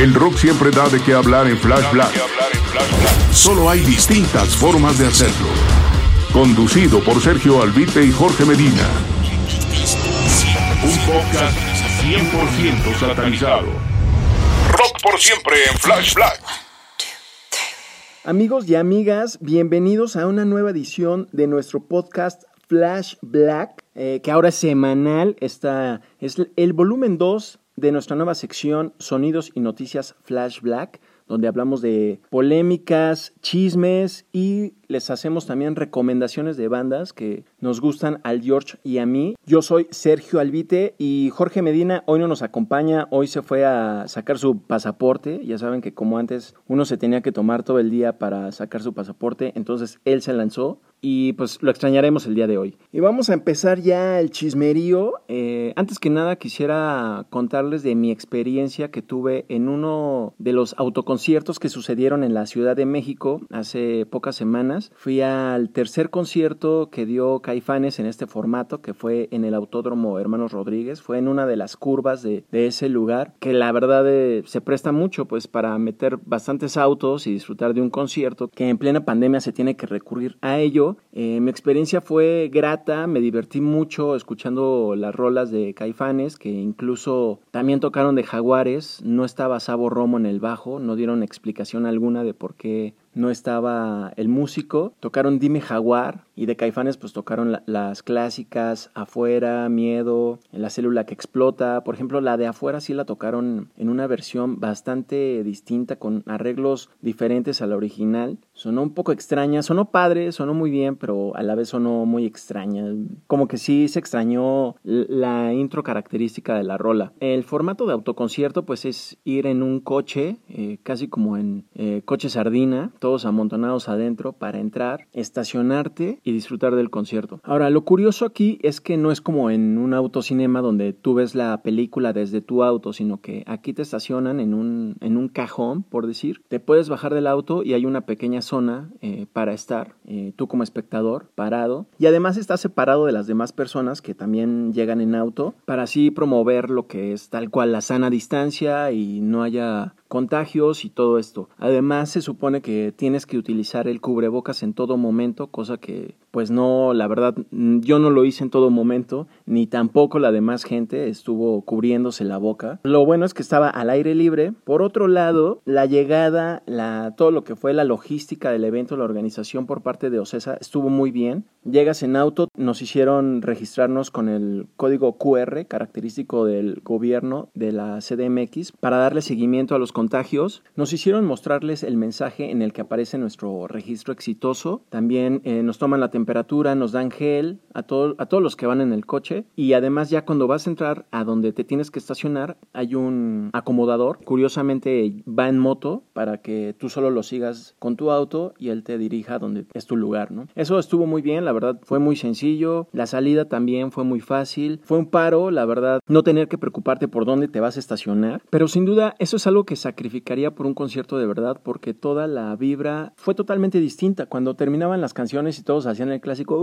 El rock siempre da de qué hablar en Flash Black. Solo hay distintas formas de hacerlo. Conducido por Sergio Albite y Jorge Medina. Un podcast 100% satanizado. Rock por siempre en Flash Black. Amigos y amigas, bienvenidos a una nueva edición de nuestro podcast Flash Black, eh, que ahora es semanal. Esta es el volumen 2 de nuestra nueva sección Sonidos y Noticias Flash Black, donde hablamos de polémicas, chismes y les hacemos también recomendaciones de bandas que nos gustan al George y a mí. Yo soy Sergio Albite y Jorge Medina hoy no nos acompaña, hoy se fue a sacar su pasaporte, ya saben que como antes uno se tenía que tomar todo el día para sacar su pasaporte, entonces él se lanzó y pues lo extrañaremos el día de hoy. Y vamos a empezar ya el chismerío. Eh, antes que nada quisiera contarles de mi experiencia que tuve en uno de los autoconciertos que sucedieron en la Ciudad de México hace pocas semanas. Fui al tercer concierto que dio Caifanes en este formato, que fue en el Autódromo Hermanos Rodríguez. Fue en una de las curvas de, ese lugar, que la verdad eh, se presta mucho pues para meter bastantes autos y disfrutar de un concierto que en plena pandemia se tiene que recurrir a ello. Eh, mi experiencia fue grata, me divertí mucho escuchando las rolas de Caifanes, que incluso también tocaron de Jaguares, no estaba Sabo Romo en el bajo, no dieron explicación alguna de por qué no estaba el músico, tocaron Dime Jaguar y de Caifanes pues tocaron la- las clásicas Afuera, Miedo, La célula que explota, por ejemplo la de Afuera sí la tocaron en una versión bastante distinta con arreglos diferentes a la original, sonó un poco extraña, sonó padre, sonó muy bien, pero a la vez sonó muy extraña, como que sí se extrañó la intro característica de la rola. El formato de autoconcierto pues es ir en un coche, eh, casi como en eh, coche sardina, todos amontonados adentro para entrar, estacionarte disfrutar del concierto. Ahora, lo curioso aquí es que no es como en un autocinema donde tú ves la película desde tu auto, sino que aquí te estacionan en un, en un cajón, por decir. Te puedes bajar del auto y hay una pequeña zona eh, para estar, eh, tú como espectador, parado. Y además estás separado de las demás personas que también llegan en auto para así promover lo que es tal cual la sana distancia y no haya contagios y todo esto. Además se supone que tienes que utilizar el cubrebocas en todo momento, cosa que pues no, la verdad mm, yo no lo hice en todo momento, ni tampoco la demás gente estuvo cubriéndose la boca. Lo bueno es que estaba al aire libre. Por otro lado, la llegada, la, todo lo que fue la logística del evento, la organización por parte de Ocesa estuvo muy bien. Llegas en auto, nos hicieron registrarnos con el código QR característico del gobierno de la CDMX para darle seguimiento a los contagios. Nos hicieron mostrarles el mensaje en el que aparece nuestro registro exitoso. También eh, nos toman la temperatura, nos dan gel a, a todos los que van en el coche. Y además ya cuando vas a entrar a donde te tienes que estacionar hay un acomodador, curiosamente va en moto para que tú solo lo sigas con tu auto y él te dirija a donde es tu lugar, ¿no? Eso estuvo muy bien, la verdad fue muy sencillo, la salida también fue muy fácil, fue un paro, la verdad, no tener que preocuparte por dónde te vas a estacionar, pero sin duda eso es algo que sacrificaría por un concierto de verdad porque toda la vibra fue totalmente distinta. Cuando terminaban las canciones y todos hacían el clásico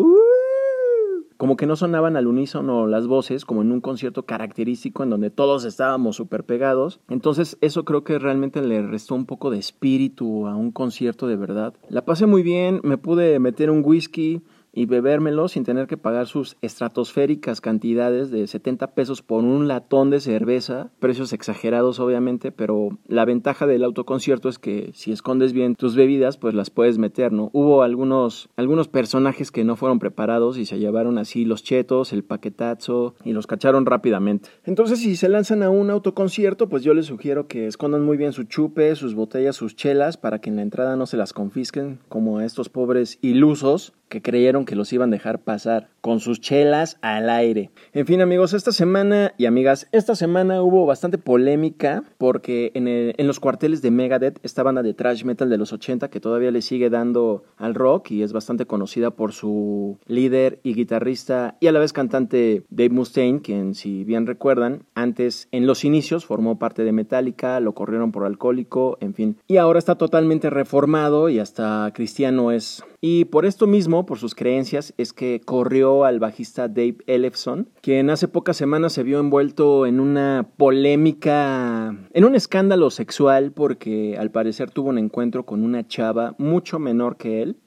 como que no sonaban al unísono las voces, como en un concierto característico en donde todos estábamos súper pegados. Entonces eso creo que realmente le restó un poco de espíritu a un concierto de verdad. La pasé muy bien, me pude meter un whisky, y bebérmelo sin tener que pagar sus estratosféricas cantidades de 70 pesos por un latón de cerveza, precios exagerados obviamente, pero la ventaja del autoconcierto es que si escondes bien tus bebidas, pues las puedes meter, ¿no? Hubo algunos, algunos personajes que no fueron preparados y se llevaron así los chetos, el paquetazo y los cacharon rápidamente. Entonces si se lanzan a un autoconcierto, pues yo les sugiero que escondan muy bien su chupe, sus botellas, sus chelas, para que en la entrada no se las confisquen como a estos pobres ilusos que creyeron que los iban a dejar pasar con sus chelas al aire. En fin amigos, esta semana y amigas, esta semana hubo bastante polémica porque en, en, los cuarteles de Megadeth, esta banda de thrash metal de los 80 que todavía le sigue dando al rock y es bastante conocida por su líder y guitarrista y a la vez cantante Dave Mustaine, quien si bien recuerdan, antes en los inicios formó parte de Metallica, lo corrieron por alcohólico, en fin, y ahora está totalmente reformado y hasta cristiano es. Y por esto mismo, por sus creencias, es que corrió al bajista Dave Ellefson, quien hace pocas semanas se vio envuelto en una polémica, en un escándalo sexual porque al parecer tuvo un encuentro con una chava mucho menor que él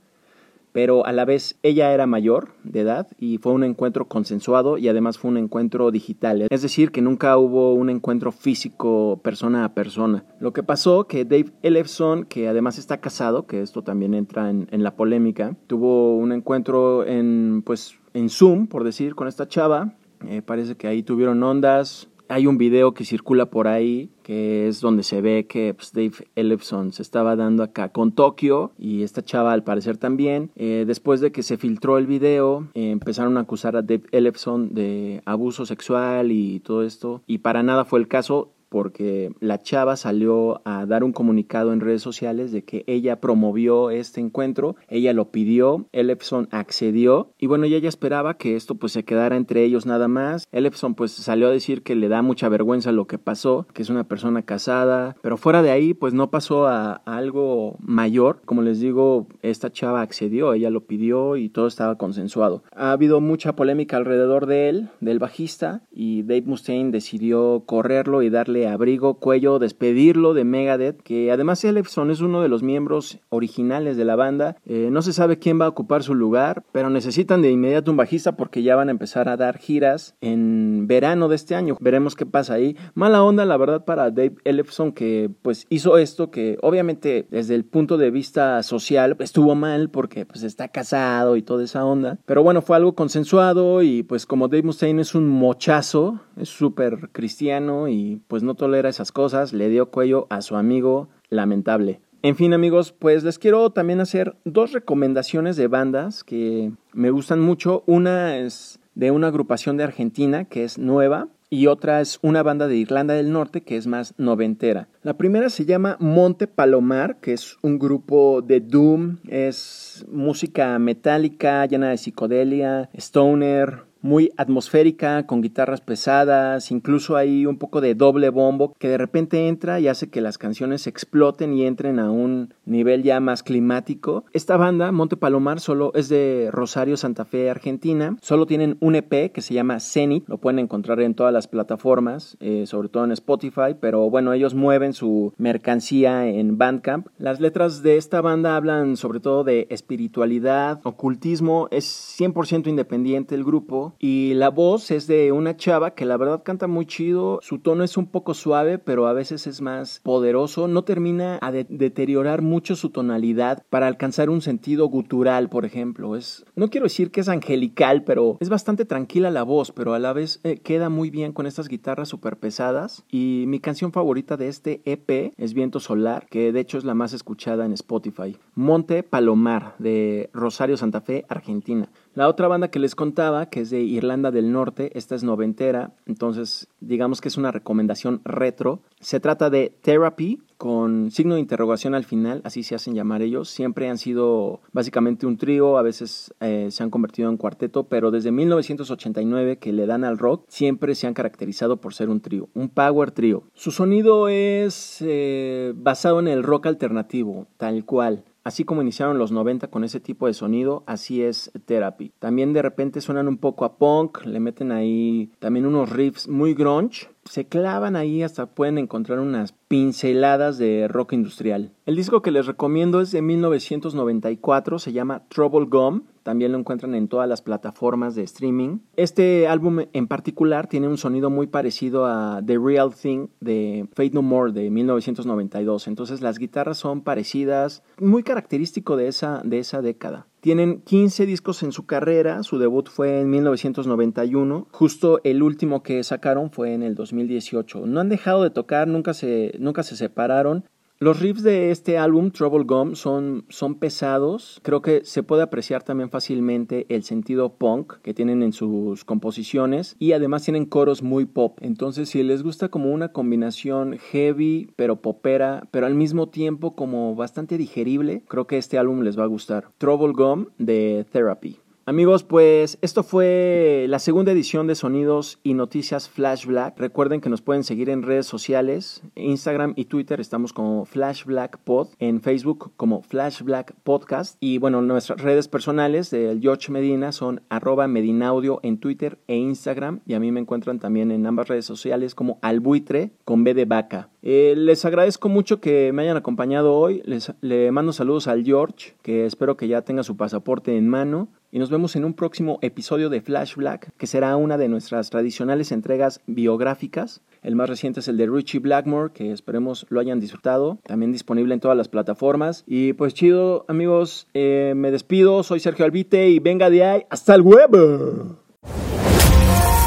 pero a la vez ella era mayor de edad y fue un encuentro consensuado y además fue un encuentro digital, es decir, que nunca hubo un encuentro físico persona a persona. Lo que pasó que Dave Ellefson, que además está casado, que esto también entra en, en la polémica, tuvo un encuentro en pues en Zoom, por decir, con esta chava. Eh, parece que ahí tuvieron ondas, hay un video que circula por ahí que es donde se ve que pues, Dave Ellefson se estaba dando acá con Tokio y esta chava al parecer también. Eh, después de que se filtró el video, empezaron a acusar a Dave Ellefson de abuso sexual y todo esto y para nada fue el caso porque la chava salió a dar un comunicado en redes sociales de que ella promovió este encuentro, ella lo pidió, Ellefson accedió y bueno, ella esperaba que esto pues se quedara entre ellos nada más. Ellefson pues salió a decir que le da mucha vergüenza lo que pasó, que es una persona casada, pero fuera de ahí pues no pasó a, algo mayor. Como les digo, esta chava accedió, ella lo pidió y todo estaba consensuado. Ha habido mucha polémica alrededor de él, del bajista, y Dave Mustaine decidió correrlo y darle abrigo, cuello, despedirlo de Megadeth, que además Ellefson es uno de los miembros originales de la banda. Eh, no se sabe quién va a ocupar su lugar, pero necesitan de inmediato un bajista porque ya van a empezar a dar giras en verano de este año. Veremos qué pasa ahí. Mala onda, la verdad, para Dave Ellefson que pues hizo esto que obviamente desde el punto de vista social estuvo mal porque pues está casado y toda esa onda. Pero bueno, fue algo consensuado y pues como Dave Mustaine es un mochazo, es súper cristiano y pues no tolera esas cosas, le dio cuello a su amigo lamentable. En fin amigos, pues les quiero también hacer dos recomendaciones de bandas que me gustan mucho. Una es de una agrupación de Argentina que es nueva y otra es una banda de Irlanda del Norte que es más noventera. La primera se llama Monte Palomar, que es un grupo de doom, es música metálica llena de psicodelia, stoner, muy atmosférica, con guitarras pesadas, incluso hay un poco de doble bombo que de repente entra y hace que las canciones exploten y entren a un nivel ya más climático. Esta banda, Monte Palomar, solo es de Rosario, Santa Fe, Argentina. Solo tienen un EP que se llama Zenith, lo pueden encontrar en todas las plataformas, eh, sobre todo en Spotify, pero bueno, ellos mueven su mercancía en Bandcamp. Las letras de esta banda hablan sobre todo de espiritualidad, ocultismo, es 100% independiente el grupo y la voz es de una chava que la verdad canta muy chido. Su tono es un poco suave, pero a veces es más poderoso. No termina a deteriorar mucho su tonalidad para alcanzar un sentido gutural, por ejemplo. Es, no quiero decir que es angelical, pero es bastante tranquila la voz, pero a la vez eh, queda muy bien con estas guitarras súper pesadas. Y mi canción favorita de este EP es Viento Solar, que de hecho es la más escuchada en Spotify. Monte Palomar de Rosario Santa Fe, Argentina. La otra banda que les contaba, que es de Irlanda del Norte, esta es noventera, entonces digamos que es una recomendación retro. Se trata de Therapy, con signo de interrogación al final, así se hacen llamar ellos. Siempre han sido básicamente un trío, a veces eh, se han convertido en cuarteto, pero desde 1989 que le dan al rock, siempre se han caracterizado por ser un trío, un power trío. Su sonido es eh, basado en el rock alternativo, tal cual. Así como iniciaron los 90 con ese tipo de sonido, así es Therapy. También de repente suenan un poco a punk, le meten ahí también unos riffs muy grunge. Se clavan ahí hasta pueden encontrar unas pinceladas de rock industrial. El disco que les recomiendo es de 1994, se llama Trouble Gum. También lo encuentran en todas las plataformas de streaming. Este álbum en particular tiene un sonido muy parecido a The Real Thing de Fate No More de 1992. Entonces las guitarras son parecidas, muy característico de esa, de esa década. Tienen 15 discos en su carrera, su debut fue en 1991, justo el último que sacaron fue en el 2018. No han dejado de tocar, nunca se, nunca se separaron. Los riffs de este álbum, Trouble Gum, son, son pesados. Creo que se puede apreciar también fácilmente el sentido punk que tienen en sus composiciones y además tienen coros muy pop. Entonces, si les gusta como una combinación heavy pero popera, pero al mismo tiempo como bastante digerible, creo que este álbum les va a gustar. Trouble Gum de Therapy. Amigos, pues esto fue la segunda edición de Sonidos y Noticias Flash Black. Recuerden que nos pueden seguir en redes sociales, Instagram y Twitter estamos como Flash Black Pod, en Facebook como Flash Black Podcast y bueno, nuestras redes personales del George Medina son arroba Medinaudio en Twitter e Instagram y a mí me encuentran también en ambas redes sociales como Albuitre con B de vaca. Eh, les agradezco mucho que me hayan acompañado hoy. Les, le mando saludos al George, que espero que ya tenga su pasaporte en mano. Y nos vemos en un próximo episodio de Flash Black, que será una de nuestras tradicionales entregas biográficas. El más reciente es el de Richie Blackmore, que esperemos lo hayan disfrutado. También disponible en todas las plataformas. Y pues chido, amigos, eh, me despido. Soy Sergio Albite y venga de ahí. ¡Hasta el web!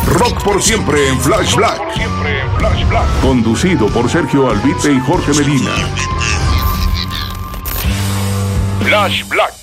Rock por siempre en Flash Black. Conducido por Sergio Albite y Jorge Medina. Flash Black.